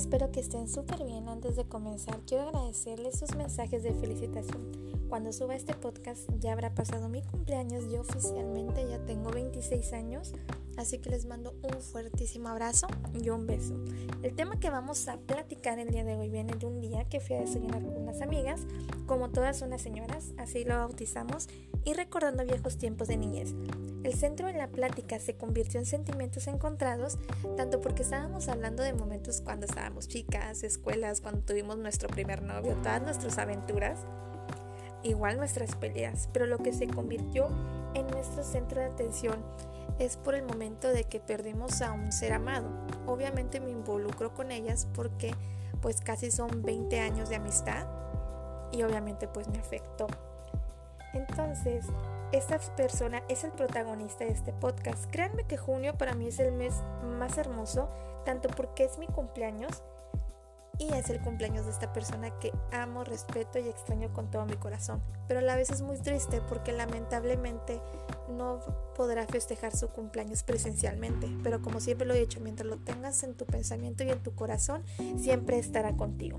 espero que estén súper bien. Antes de comenzar, quiero agradecerles sus mensajes de felicitación. Cuando suba este podcast ya habrá pasado mi cumpleaños. Yo oficialmente ya tengo 26 años, así que les mando un fuertísimo abrazo y un beso. El tema que vamos a platicar el día de hoy viene de un día que fui a desayunar con unas amigas, como todas unas señoras, así lo bautizamos, y recordando viejos tiempos de niñez. El centro de la plática se convirtió en sentimientos encontrados, tanto porque estábamos hablando de momentos cuando estábamos chicas, escuelas, cuando tuvimos nuestro primer novio, todas nuestras aventuras, igual nuestras peleas, pero lo que se convirtió en nuestro centro de atención es por el momento de que perdimos a un ser amado. Obviamente me involucro con ellas porque pues casi son 20 años de amistad y obviamente pues me afectó. Entonces, esta persona es el protagonista de este podcast. Créanme que junio para mí es el mes más hermoso, tanto porque es mi cumpleaños y es el cumpleaños de esta persona que amo, respeto y extraño con todo mi corazón. Pero a la vez es muy triste porque lamentablemente no podrá festejar su cumpleaños presencialmente. Pero como siempre lo he dicho, mientras lo tengas en tu pensamiento y en tu corazón, siempre estará contigo.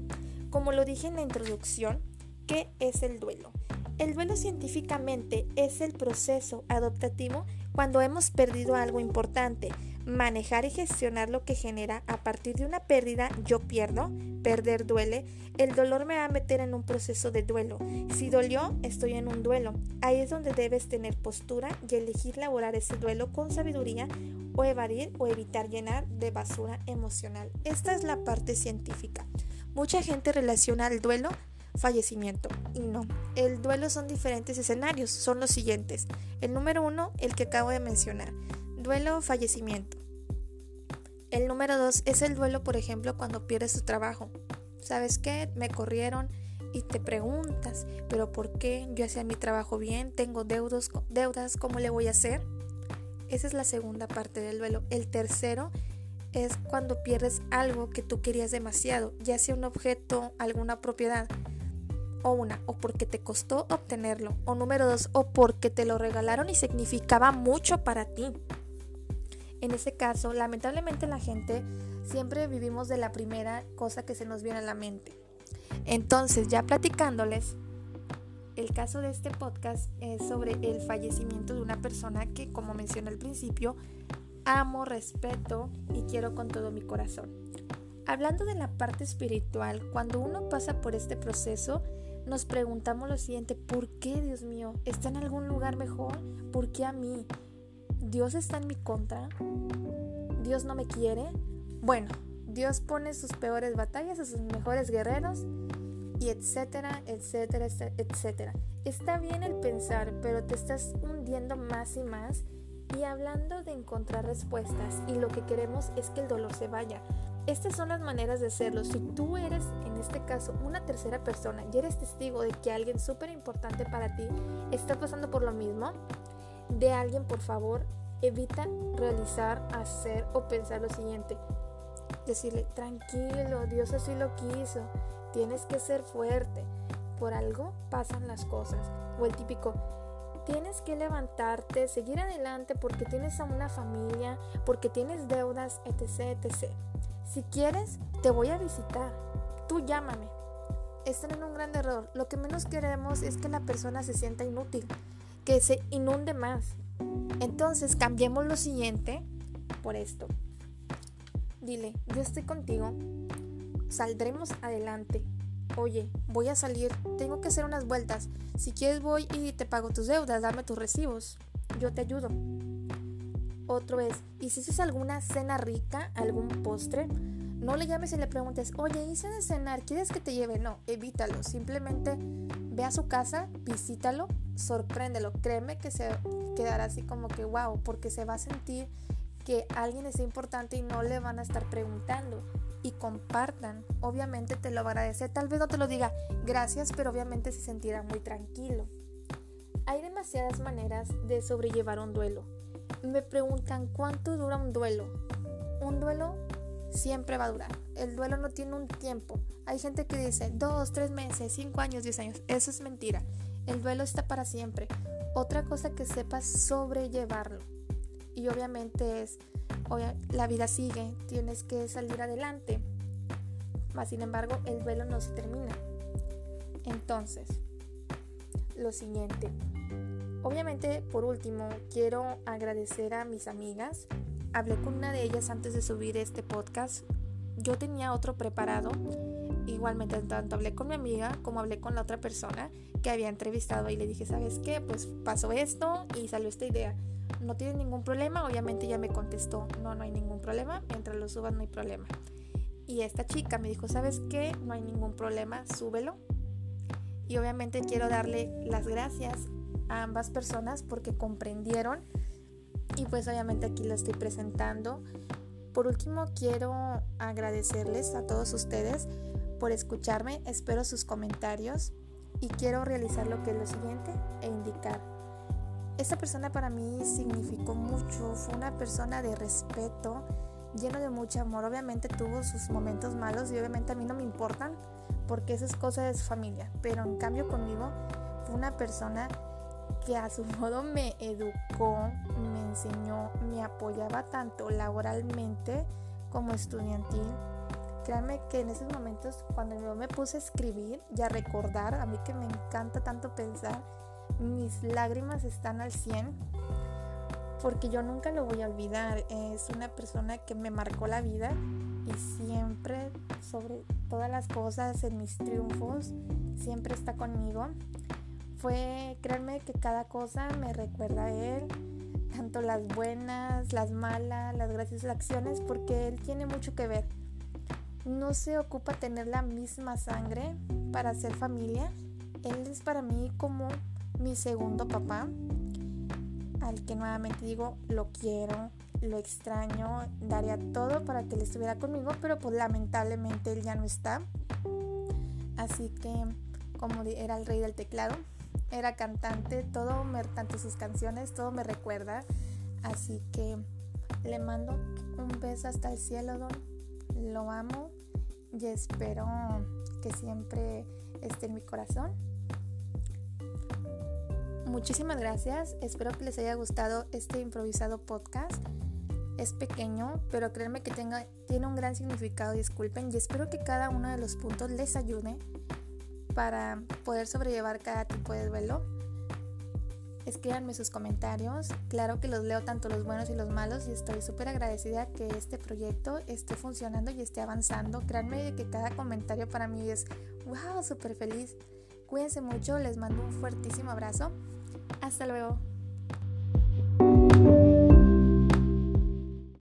Como lo dije en la introducción, ¿qué es el duelo? El duelo científicamente es el proceso adaptativo cuando hemos perdido algo importante. Manejar y gestionar lo que genera a partir de una pérdida, yo pierdo, perder duele, el dolor me va a meter en un proceso de duelo. Si dolió, estoy en un duelo. Ahí es donde debes tener postura y elegir elaborar ese duelo con sabiduría o evadir o evitar llenar de basura emocional. Esta es la parte científica. Mucha gente relaciona el duelo fallecimiento. Y no, el duelo son diferentes escenarios, son los siguientes. El número uno, el que acabo de mencionar, duelo o fallecimiento. El número dos es el duelo, por ejemplo, cuando pierdes tu trabajo. ¿Sabes qué? Me corrieron y te preguntas, ¿pero por qué? Yo hacía mi trabajo bien, tengo deudas, ¿cómo le voy a hacer? Esa es la segunda parte del duelo. El tercero es cuando pierdes algo que tú querías demasiado, ya sea un objeto, alguna propiedad o una, o porque te costó obtenerlo, o número dos, o porque te lo regalaron y significaba mucho para ti. En ese caso, lamentablemente la gente siempre vivimos de la primera cosa que se nos viene a la mente. Entonces, ya platicándoles, el caso de este podcast es sobre el fallecimiento de una persona que, como mencioné al principio, amo, respeto y quiero con todo mi corazón. Hablando de la parte espiritual, cuando uno pasa por este proceso, nos preguntamos lo siguiente, ¿por qué Dios mío? ¿Está en algún lugar mejor? ¿Por qué a mí? ¿Dios está en mi contra? ¿Dios no me quiere? Bueno, Dios pone sus peores batallas a sus mejores guerreros y etcétera, etcétera, etcétera. Está bien el pensar, pero te estás hundiendo más y más y hablando de encontrar respuestas y lo que queremos es que el dolor se vaya. Estas son las maneras de hacerlo. Si tú eres, en este caso, una tercera persona y eres testigo de que alguien súper importante para ti está pasando por lo mismo, de alguien, por favor, evita realizar, hacer o pensar lo siguiente. Decirle, tranquilo, Dios así lo quiso, tienes que ser fuerte. Por algo pasan las cosas. O el típico, tienes que levantarte, seguir adelante porque tienes a una familia, porque tienes deudas, etc, etc. Si quieres, te voy a visitar. Tú llámame. Están en un gran error. Lo que menos queremos es que la persona se sienta inútil, que se inunde más. Entonces, cambiemos lo siguiente por esto. Dile, yo estoy contigo. Saldremos adelante. Oye, voy a salir, tengo que hacer unas vueltas. Si quieres voy y te pago tus deudas, dame tus recibos. Yo te ayudo. Otro es, ¿y si haces alguna cena rica, algún postre? No le llames y le preguntes, oye, hice de cenar, ¿quieres que te lleve? No, evítalo. Simplemente ve a su casa, visítalo, sorpréndelo. Créeme que se quedará así como que wow, porque se va a sentir que alguien es importante y no le van a estar preguntando. Y compartan. Obviamente te lo va. Tal vez no te lo diga gracias, pero obviamente se sentirá muy tranquilo. Hay demasiadas maneras de sobrellevar un duelo me preguntan cuánto dura un duelo. Un duelo siempre va a durar. El duelo no tiene un tiempo. Hay gente que dice dos, tres meses, cinco años, diez años. Eso es mentira. El duelo está para siempre. Otra cosa que sepas sobrellevarlo. Y obviamente es, la vida sigue, tienes que salir adelante. Mas sin embargo, el duelo no se termina. Entonces, lo siguiente. Obviamente, por último, quiero agradecer a mis amigas. Hablé con una de ellas antes de subir este podcast. Yo tenía otro preparado. Igualmente, tanto hablé con mi amiga como hablé con la otra persona que había entrevistado y le dije, ¿sabes qué? Pues pasó esto y salió esta idea. No tiene ningún problema. Obviamente ya me contestó, no, no hay ningún problema. Mientras lo subas no hay problema. Y esta chica me dijo, ¿sabes qué? No hay ningún problema, súbelo. Y obviamente quiero darle las gracias ambas personas porque comprendieron y pues obviamente aquí lo estoy presentando. Por último quiero agradecerles a todos ustedes por escucharme, espero sus comentarios y quiero realizar lo que es lo siguiente e indicar. Esta persona para mí significó mucho, fue una persona de respeto, lleno de mucho amor, obviamente tuvo sus momentos malos y obviamente a mí no me importan porque eso es cosa de su familia, pero en cambio conmigo fue una persona que a su modo me educó, me enseñó, me apoyaba tanto laboralmente como estudiantil. Créanme que en esos momentos cuando yo me puse a escribir y a recordar, a mí que me encanta tanto pensar, mis lágrimas están al 100 porque yo nunca lo voy a olvidar. Es una persona que me marcó la vida y siempre sobre todas las cosas, en mis triunfos, siempre está conmigo. Fue, créanme que cada cosa me recuerda a él, tanto las buenas, las malas, las gracias acciones, porque él tiene mucho que ver. No se ocupa tener la misma sangre para ser familia. Él es para mí como mi segundo papá, al que nuevamente digo, lo quiero, lo extraño, daría todo para que él estuviera conmigo, pero pues lamentablemente él ya no está. Así que como era el rey del teclado, era cantante, todo me, tanto sus canciones, todo me recuerda. Así que le mando un beso hasta el cielo, Don. Lo amo y espero que siempre esté en mi corazón. Muchísimas gracias, espero que les haya gustado este improvisado podcast es pequeño, pero créanme que tenga, tiene un gran significado, disculpen, y espero que cada uno de los puntos les ayude para poder sobrellevar cada tipo de duelo. Escríbanme sus comentarios, claro que los leo tanto los buenos y los malos y estoy súper agradecida que este proyecto esté funcionando y esté avanzando. Créanme que cada comentario para mí es wow, súper feliz. Cuídense mucho, les mando un fuertísimo abrazo. Hasta luego.